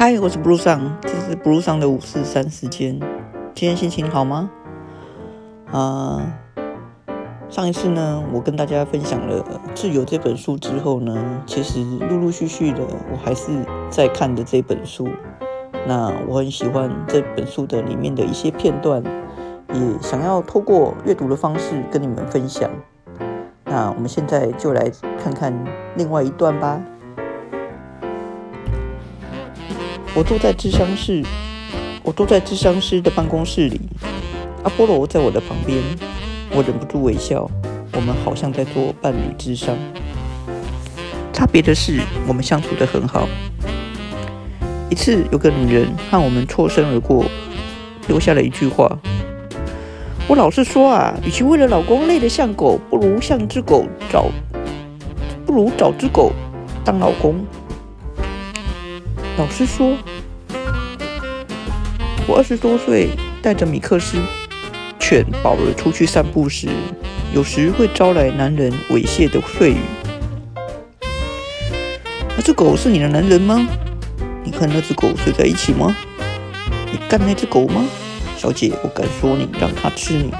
嗨，我是 Blue 桑，这是 Blue 桑的五四三时间。今天心情好吗？啊，上一次呢，我跟大家分享了《自由》这本书之后呢，其实陆陆续续的，我还是在看的这本书。那我很喜欢这本书的里面的一些片段，也想要透过阅读的方式跟你们分享。那我们现在就来看看另外一段吧。我坐在智商室，我坐在智商师的办公室里，阿波罗在我的旁边，我忍不住微笑。我们好像在做伴侣智商，差别的是，我们相处得很好。一次，有个女人和我们错身而过，留下了一句话：“我老是说啊，与其为了老公累得像狗，不如像只狗找，不如找只狗当老公。”老实说，我二十多岁带着米克斯犬宝儿出去散步时，有时会招来男人猥亵的碎语。那只狗是你的男人吗？你和那只狗睡在一起吗？你干那只狗吗？小姐，我敢说你让它吃你。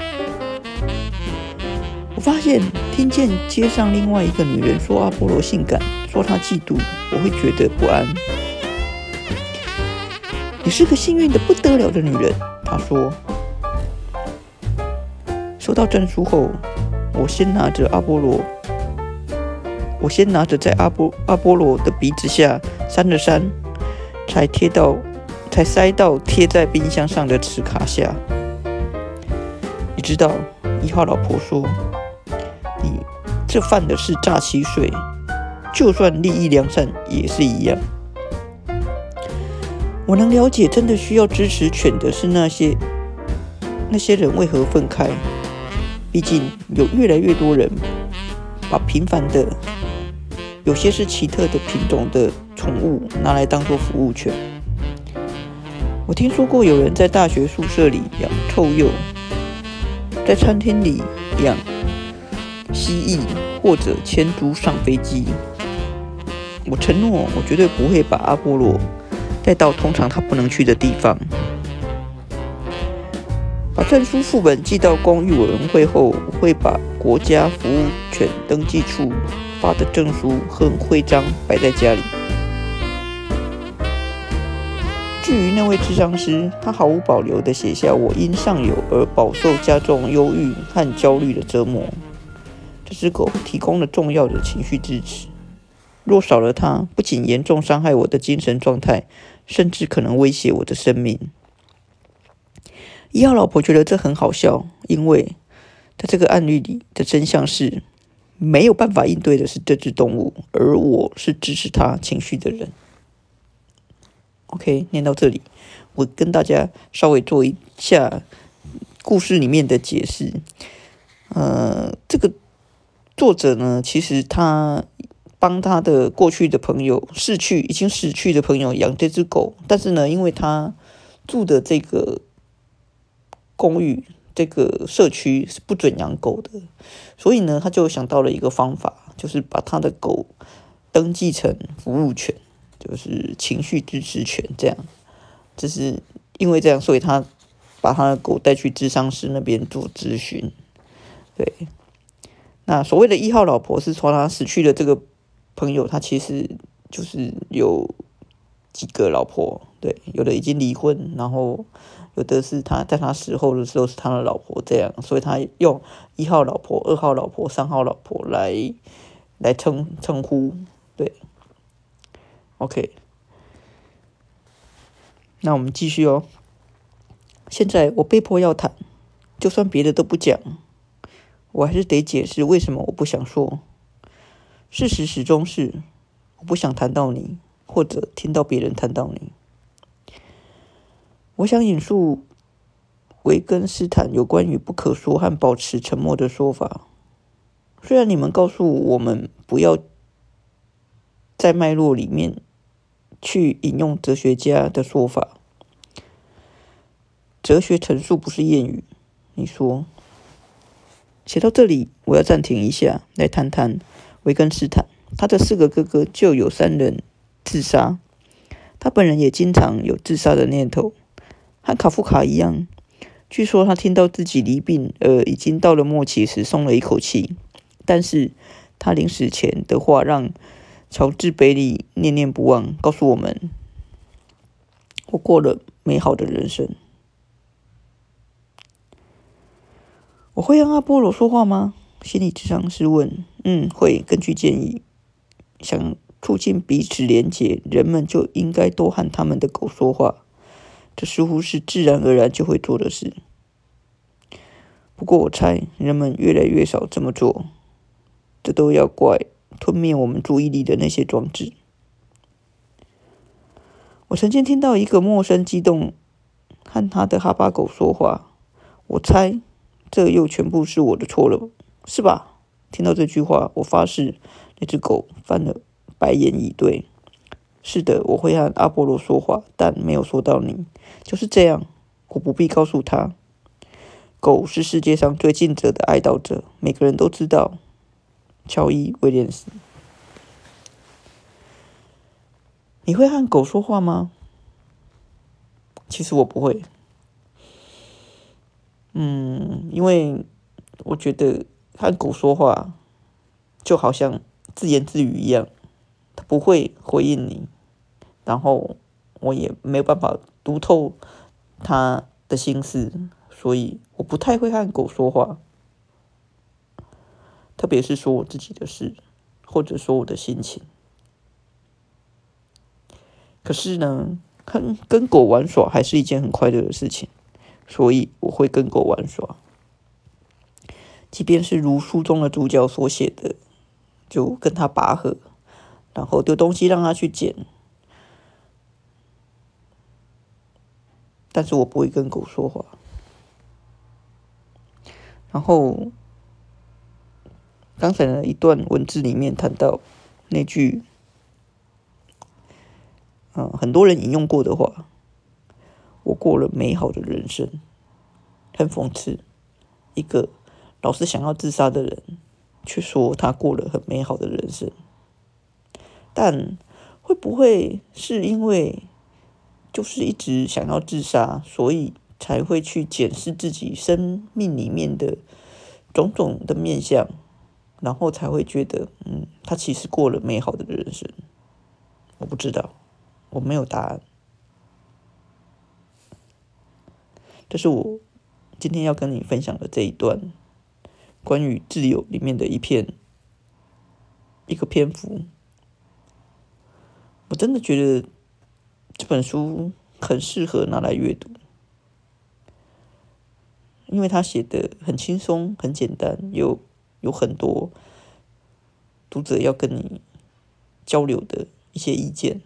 我发现听见街上另外一个女人说阿波罗性感，说他嫉妒，我会觉得不安。你是个幸运的不得了的女人，他说。收到证书后，我先拿着阿波罗，我先拿着在阿波阿波罗的鼻子下扇了扇，才贴到，才塞到贴在冰箱上的磁卡下。你知道，一号老婆说，你这犯的是诈欺罪，就算利益良善也是一样。我能了解，真的需要支持犬的是那些那些人为何愤慨？毕竟有越来越多人把平凡的、有些是奇特的品种的宠物拿来当做服务犬。我听说过有人在大学宿舍里养臭鼬，在餐厅里养蜥蜴，或者牵猪上飞机。我承诺，我绝对不会把阿波罗。带到通常他不能去的地方。把证书副本寄到公寓委员会后，会把国家服务犬登记处发的证书和徽章摆在家里。至于那位智商师，他毫无保留地写下我因上有而饱受加重忧郁和焦虑的折磨。这只狗提供了重要的情绪支持。若少了它，不仅严重伤害我的精神状态，甚至可能威胁我的生命。一号老婆觉得这很好笑，因为在这个案例里的真相是，没有办法应对的是这只动物，而我是支持它情绪的人。OK，念到这里，我跟大家稍微做一下故事里面的解释。呃，这个作者呢，其实他。帮他的过去的朋友逝去已经死去的朋友养这只狗，但是呢，因为他住的这个公寓这个社区是不准养狗的，所以呢，他就想到了一个方法，就是把他的狗登记成服务犬，就是情绪支持犬这样。就是因为这样，所以他把他的狗带去智商师那边做咨询。对，那所谓的一号老婆是说他死去的这个。朋友他其实就是有几个老婆，对，有的已经离婚，然后有的是他在他死后的时候是他的老婆这样，所以他用一号老婆、二号老婆、三号老婆来来称称呼，对，OK，那我们继续哦。现在我被迫要谈，就算别的都不讲，我还是得解释为什么我不想说。事实始终是，我不想谈到你，或者听到别人谈到你。我想引述维根斯坦有关于不可说和保持沉默的说法。虽然你们告诉我们不要在脉络里面去引用哲学家的说法，哲学陈述不是谚语。你说，写到这里，我要暂停一下，来谈谈。维根斯坦，他的四个哥哥就有三人自杀，他本人也经常有自杀的念头，和卡夫卡一样。据说他听到自己离病，呃，已经到了末期时，松了一口气。但是他临死前的话，让乔治·贝利念念不忘，告诉我们：我过了美好的人生。我会让阿波罗说话吗？心理智商是问：嗯，会。根据建议，想。促进彼此连结，人们就应该多和他们的狗说话。这似乎是自然而然就会做的事。不过，我猜人们越来越少这么做。这都要怪吞灭我们注意力的那些装置。我曾经听到一个陌生激动和他的哈巴狗说话。我猜这又全部是我的错了，是吧？听到这句话，我发誓那只狗翻了。白眼以对，是的，我会和阿波罗说话，但没有说到你。就是这样，我不必告诉他。狗是世界上最尽责的哀悼者，每个人都知道。乔伊·威廉斯，你会和狗说话吗？其实我不会。嗯，因为我觉得和狗说话就好像自言自语一样。它不会回应你，然后我也没有办法读透他的心思，所以我不太会和狗说话，特别是说我自己的事，或者说我的心情。可是呢，跟跟狗玩耍还是一件很快乐的事情，所以我会跟狗玩耍，即便是如书中的主角所写的，就跟他拔河。然后丢东西让他去捡，但是我不会跟狗说话。然后刚才的一段文字里面谈到那句，嗯，很多人引用过的话：“我过了美好的人生。”很讽刺，一个老是想要自杀的人，却说他过了很美好的人生。但会不会是因为就是一直想要自杀，所以才会去检视自己生命里面的种种的面相，然后才会觉得，嗯，他其实过了美好的人生。我不知道，我没有答案。这是我今天要跟你分享的这一段关于自由里面的一篇一个篇幅。我真的觉得这本书很适合拿来阅读，因为他写的很轻松、很简单，有有很多读者要跟你交流的一些意见。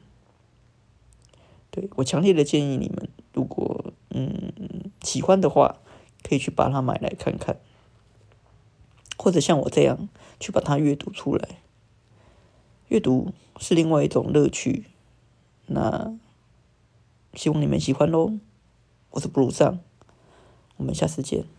对我强烈的建议你们，如果嗯喜欢的话，可以去把它买来看看，或者像我这样去把它阅读出来。阅读是另外一种乐趣，那希望你们喜欢喽。我是布鲁上，我们下次见。